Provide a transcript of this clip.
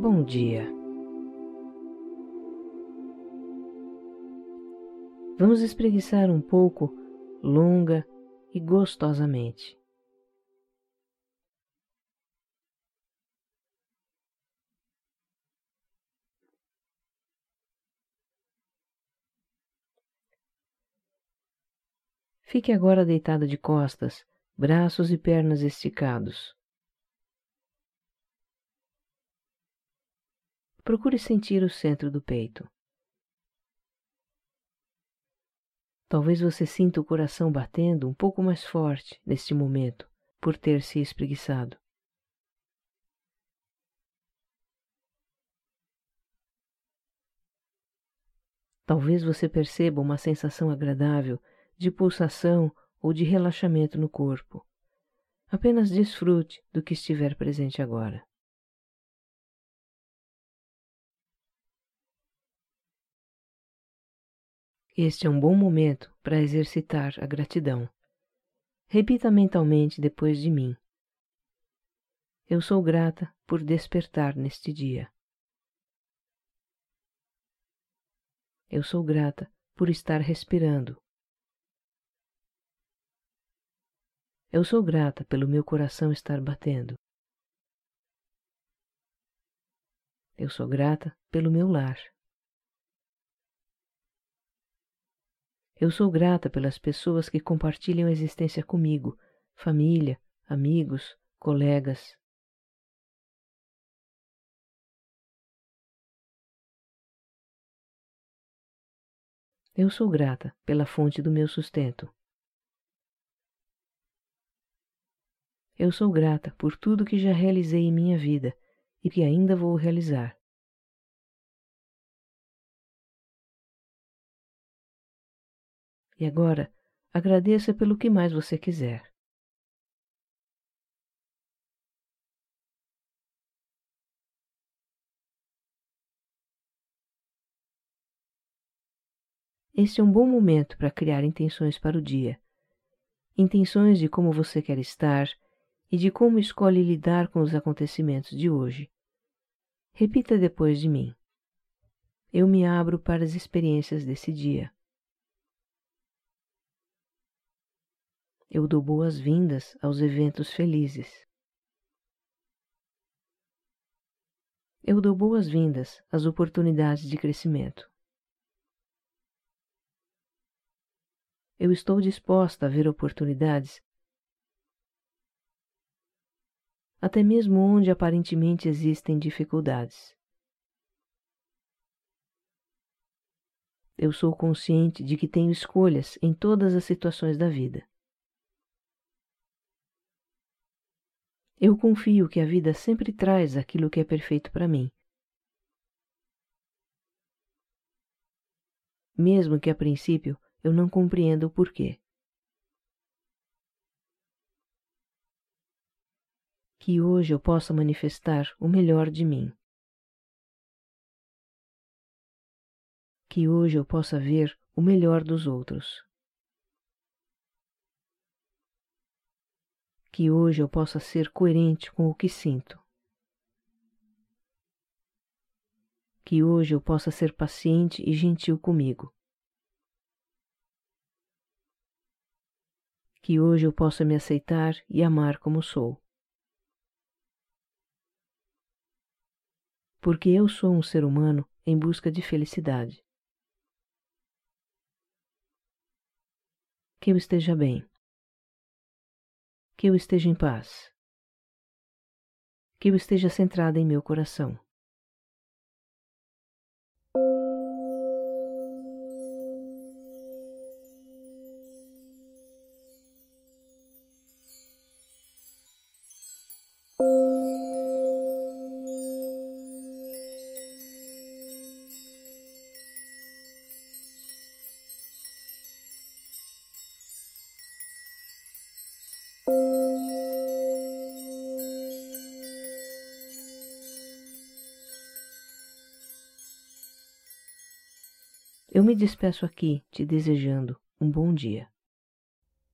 Bom dia. Vamos espreguiçar um pouco, longa e gostosamente. Fique agora deitada de costas, braços e pernas esticados. Procure sentir o centro do peito. Talvez você sinta o coração batendo um pouco mais forte neste momento por ter se espreguiçado. Talvez você perceba uma sensação agradável de pulsação ou de relaxamento no corpo. Apenas desfrute do que estiver presente agora. Este é um bom momento para exercitar a gratidão. Repita mentalmente depois de mim. Eu sou grata por despertar neste dia. Eu sou grata por estar respirando. Eu sou grata pelo meu coração estar batendo. Eu sou grata pelo meu lar. Eu sou grata pelas pessoas que compartilham a existência comigo, família, amigos, colegas. Eu sou grata pela fonte do meu sustento. Eu sou grata por tudo que já realizei em minha vida e que ainda vou realizar. E agora, agradeça pelo que mais você quiser. Este é um bom momento para criar intenções para o dia. Intenções de como você quer estar e de como escolhe lidar com os acontecimentos de hoje. Repita depois de mim. Eu me abro para as experiências desse dia. Eu dou boas-vindas aos eventos felizes. Eu dou boas-vindas às oportunidades de crescimento. Eu estou disposta a ver oportunidades, até mesmo onde aparentemente existem dificuldades. Eu sou consciente de que tenho escolhas em todas as situações da vida. Eu confio que a vida sempre traz aquilo que é perfeito para mim. Mesmo que a princípio eu não compreenda o porquê. Que hoje eu possa manifestar o melhor de mim. Que hoje eu possa ver o melhor dos outros. Que hoje eu possa ser coerente com o que sinto. Que hoje eu possa ser paciente e gentil comigo. Que hoje eu possa me aceitar e amar como sou. Porque eu sou um ser humano em busca de felicidade. Que eu esteja bem que eu esteja em paz, que eu esteja centrada em meu coração. Eu me despeço aqui te desejando um bom dia.